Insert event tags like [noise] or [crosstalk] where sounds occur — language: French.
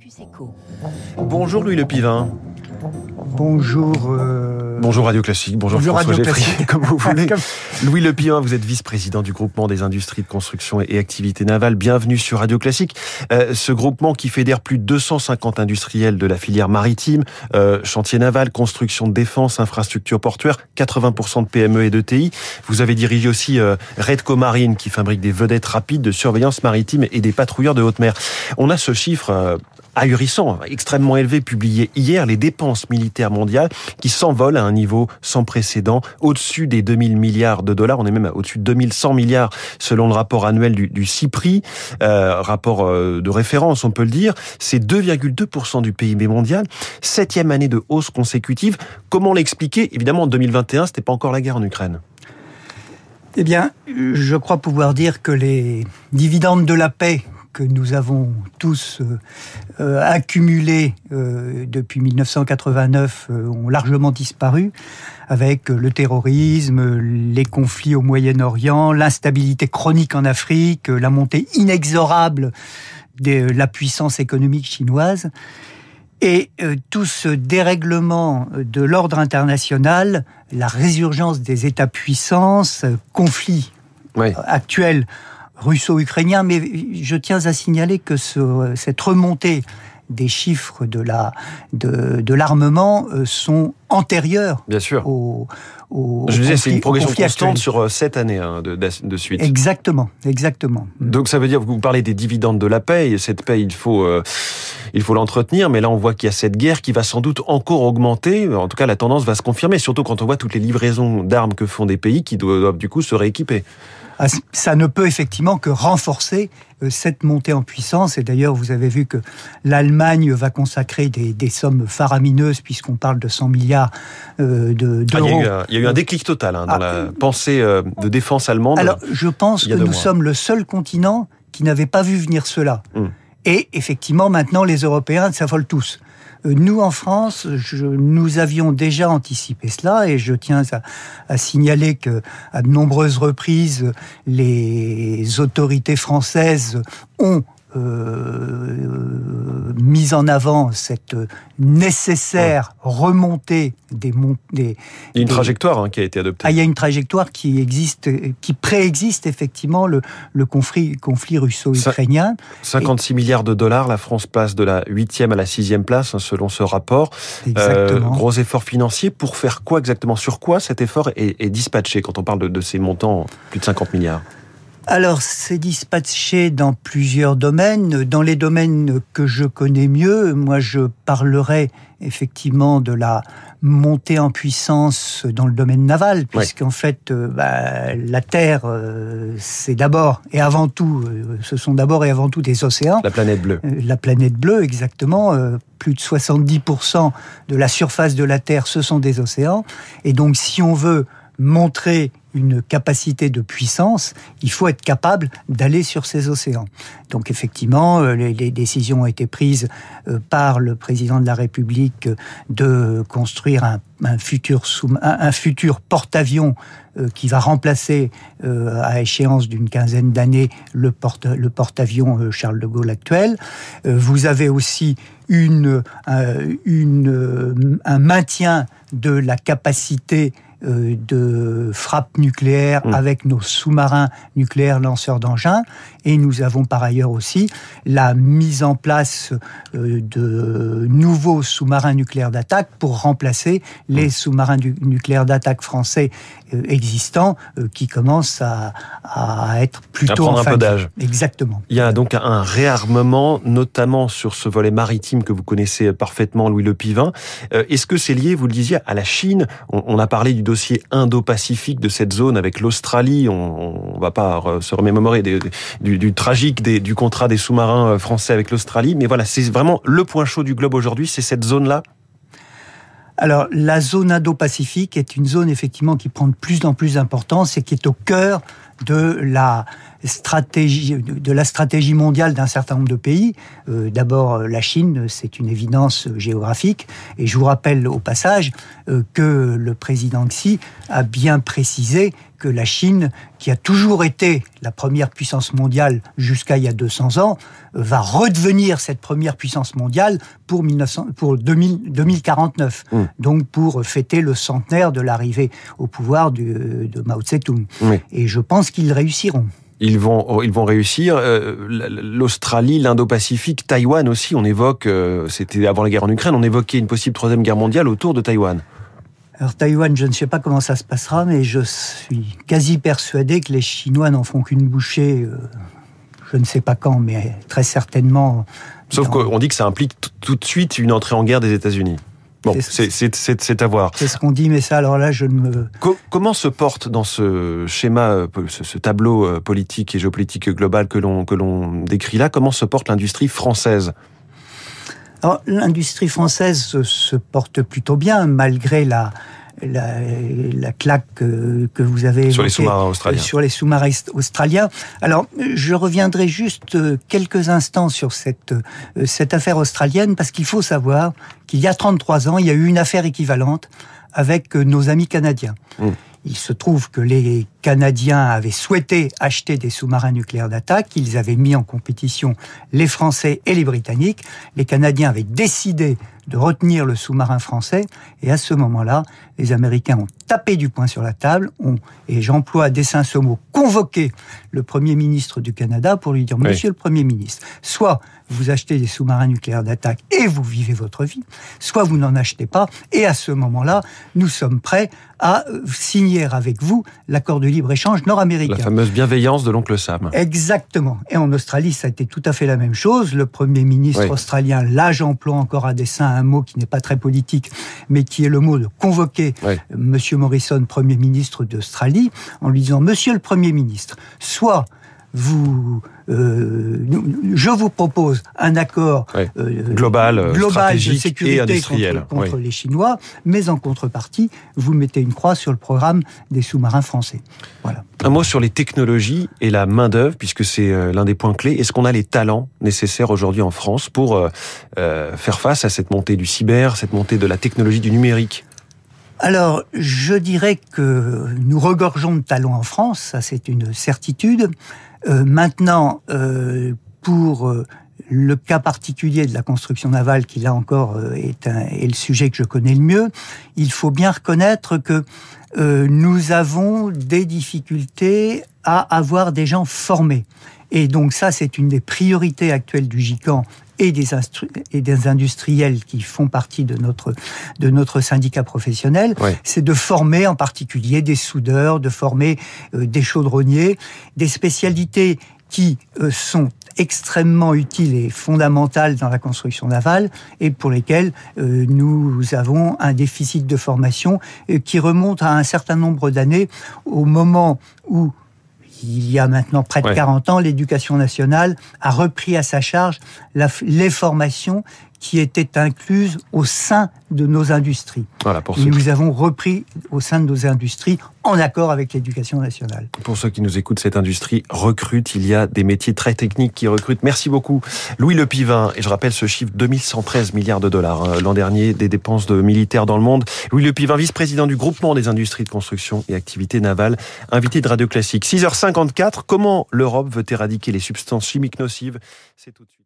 Focus Echo. Bonjour Louis Le Pivin. Bonjour. euh, Bonjour Radio Classique. Bonjour, Bonjour François Radio Classique. [laughs] comme vous [laughs] voulez. Comme- Louis Le Pivin, vous êtes vice-président du groupement des industries de construction et activités navales. Bienvenue sur Radio Classique. Euh, ce groupement qui fédère plus de 250 industriels de la filière maritime, euh, chantier naval, construction de défense, infrastructure portuaire, 80% de PME et de TI. Vous avez dirigé aussi euh, Redco Marine qui fabrique des vedettes rapides de surveillance maritime et des patrouilleurs de haute mer. On a ce chiffre euh, ahurissant, extrêmement élevé, publié hier, les dépenses militaires mondiales qui s'envolent à un niveau sans précédent, au-dessus des 2000 milliards de dollars. On est même au-dessus de 2100 milliards selon le rapport annuel du, du CIPRI, euh, rapport euh, de référence, on peut le dire. C'est 2,2% du PIB mondial, septième année de hausse consécutive. Comment l'expliquer? Évidemment, en 2021, c'était pas encore la guerre en Ukraine. Eh bien, je crois pouvoir dire que les dividendes de la paix que nous avons tous euh, euh, accumulés euh, depuis 1989 euh, ont largement disparu avec le terrorisme, les conflits au Moyen-Orient, l'instabilité chronique en Afrique, la montée inexorable de la puissance économique chinoise. Et tout ce dérèglement de l'ordre international, la résurgence des États-puissances, conflits Oui. actuels russo-ukrainiens, mais je tiens à signaler que ce- cette remontée des chiffres de la de, de l'armement euh, sont antérieurs Bien sûr. au, au Je disais, c'est une progression constante sur euh, sept années hein, de, suite. Exactement, exactement. Donc ça veut dire que vous parlez des dividendes de la paix, et cette paix, il faut, euh, il faut l'entretenir, mais là on voit qu'il y a cette guerre qui va sans doute encore augmenter, en tout cas la tendance va se confirmer, surtout quand on voit toutes les livraisons d'armes que font des pays qui doivent du coup se rééquiper. Ah, Ça ne peut effectivement que renforcer euh, cette montée en puissance. Et d'ailleurs, vous avez vu que l'Allemagne va consacrer des, des sommes faramineuses, puisqu'on parle de 100 milliards euh, de- Ah, il, d'euros. il y a eu un déclic total hein, dans Ah, la pensée euh, de défense allemande. Alors, je pense que nous mois. sommes le seul continent qui n'avait pas vu venir cela. Hmm. Et effectivement, maintenant, les Européens s'affolent tous. Euh, Nous, en France, nous avions déjà anticipé cela et je tiens à, à signaler que, à de nombreuses reprises, les autorités françaises ont euh, mis en avant cette nécessaire remontée des, mon- des, il y a une des- trajectoire hein, qui a été adoptée. ah, il y a une trajectoire qui existe, qui préexiste effectivement le, le conflit, conflit russo-ukrainien. 56 milliards de dollars, la France passe de la 8e à la 6e place, hein, selon ce rapport. Euh, gros effort financier pour faire quoi exactement? Sur quoi cet effort est, est dispatché quand on parle de, de ces montants, plus de 50 milliards? Alors, c'est dispatché dans plusieurs domaines. Dans les domaines que je connais mieux, moi, je parlerai effectivement de la montée en puissance dans le domaine naval, puisqu'en fait, euh, bah, la Terre, euh, c'est d'abord et avant tout, euh, ce sont d'abord et avant tout des océans. La planète bleue. Euh, La planète bleue, exactement. plus de 70% de la surface de la Terre, ce sont des océans. Et donc, si on veut montrer une capacité de puissance, il faut être capable d'aller sur ces océans. Donc effectivement, euh, les, décisions ont été prises euh, par le président de la République euh, de construire un, futur, porte-avions qui va remplacer à échéance d'une quinzaine d'années le porte le porte-avions Charles de Gaulle actuel. Vous avez aussi un maintien de la capacité euh, de frappe nucléaire Mmh. avec nos sous-marins nucléaires lanceurs d'engins. Et nous avons par ailleurs aussi la mise en place euh, de nouveaux sous-marins nucléaires d'attaque pour remplacer les sous-marins nucléaires d'attaque français euh, existants qui commencent à, à être plutôt prendre en un fin peu de vie. d'âge. Exactement. Il y a donc un réarmement, notamment sur ce volet maritime que vous connaissez parfaitement, Louis Le Pivin. Est-ce que c'est lié, vous le disiez, à la Chine? On, on a parlé du dossier Indo-Pacifique de cette zone avec l'Australie. On ne va pas se remémorer du, tragique du contrat des sous-marins euh, français avec l'Australie. Mais voilà, c'est vraiment le point chaud du globe aujourd'hui, c'est cette zone-là. Alors, la zone Indo-Pacifique est une zone effectivement qui prend de plus en plus d'importance et qui est au cœur de la stratégie, de la stratégie mondiale d'un certain nombre de pays. Euh, D'abord, euh, la Chine, c'est une évidence euh, géographique. Et je vous rappelle au passage que le président Xi a bien précisé que la Chine, qui a toujours été la première puissance mondiale jusqu'à il y a 200 ans, va redevenir cette première puissance mondiale pour, 1900, pour 2000, 2049. Mmh. Donc pour fêter le centenaire de l'arrivée au pouvoir de, de Mao Tse-tung. Et je pense qu'ils réussiront. Ils vont, oh, ils vont réussir. Euh, L'Australie, l'Indo-Pacifique, Taïwan aussi. On évoque, euh, c'était avant la guerre en Ukraine, on évoquait une possible troisième guerre mondiale autour de Taïwan. Alors Taïwan, je ne sais pas comment ça se passera, mais je suis quasi persuadé que les Chinois n'en font qu'une bouchée. Euh, je ne sais pas quand, mais très certainement. Sauf qu'on dit que ça implique tout de suite une entrée en guerre des États-Unis. Bon, c'est à voir. C'est ce qu'on dit, mais ça, alors là, je ne me... comment se porte dans ce schéma, euh, ce, tableau euh, politique et géopolitique global que l'on décrit là, comment se porte l'industrie française? L'industrie française se porte plutôt bien, malgré la, la, claque que, vous avez sur les sous-marins australiens. Sur les sous-marins australiens. Alors, je reviendrai juste euh, quelques instants sur cette euh, cette affaire australienne parce qu'il faut savoir qu'il y a 33 ans, il y a eu une affaire équivalente avec euh, nos amis canadiens. Mmh. Il se trouve que les Canadiens avaient souhaité acheter des sous-marins nucléaires d'attaque. Ils avaient mis en compétition les Français et les Britanniques. Les Canadiens avaient décidé de retenir le sous-marin français. Et à ce moment-là, les Américains ont tapé du poing sur la table, ont, et j'emploie à dessein ce mot, convoqué le Premier ministre du Canada pour lui dire, Monsieur le Premier ministre, soit vous achetez des sous-marins nucléaires d'attaque et vous vivez votre vie, soit vous n'en achetez pas, et à ce moment-là, nous sommes prêts à signer avec vous l'accord de libre-échange nord-américain. La fameuse bienveillance de l'oncle Sam. Exactement. Et en Australie, ça a été tout à fait la même chose. Le Premier ministre australien, là j'emploie encore à dessein un mot qui n'est pas très politique, mais qui est le mot de convoquer Monsieur Morrison, Premier ministre d'Australie, en lui disant Monsieur le Premier ministre, soit vous, euh, je vous propose un accord euh, global, global de sécurité et industriel. contre, les Chinois, mais en contrepartie, vous mettez une croix sur le programme des sous-marins français. Voilà. Un mot sur les technologies et la main d'œuvre, puisque c'est euh, l'un des points clés. Est-ce qu'on a les talents nécessaires aujourd'hui en France pour faire face à cette montée du cyber, cette montée de la technologie du numérique? Alors, je dirais que nous regorgeons de talents en France, ça c'est une certitude. Euh, maintenant, euh, pour euh, le cas particulier de la construction navale, qui là encore est, le sujet que je connais le mieux, il faut bien reconnaître que nous avons des difficultés à avoir des gens formés. Et donc ça, c'est une des priorités actuelles du GICAN et des, et des industriels qui font partie de notre, de notre syndicat professionnel, c'est de former en particulier des soudeurs, de former euh, des chaudronniers, des spécialités qui euh, sont extrêmement utiles et fondamentales dans la construction navale et pour lesquelles euh, nous avons un déficit de formation qui remonte à un certain nombre d'années au moment où il y a maintenant près de 40 ans, l'éducation nationale a repris à sa charge les formations qui étaient incluses au sein de nos industries. Voilà, pour nous avons repris au sein de nos industries en accord avec l'éducation nationale. Pour ceux qui nous écoutent, cette industrie recrute. Il y a des métiers très techniques qui recrutent. Merci beaucoup, Louis Le Pivin. Et je rappelle ce chiffre 2113 milliards de dollars hein, l'an dernier des dépenses de militaires dans le monde. Louis Le Pivin, vice-président du groupement des industries de construction et activités navales, invité de Radio Classique. 6h54. Comment l'Europe veut éradiquer les substances chimiques nocives? C'est tout de suite.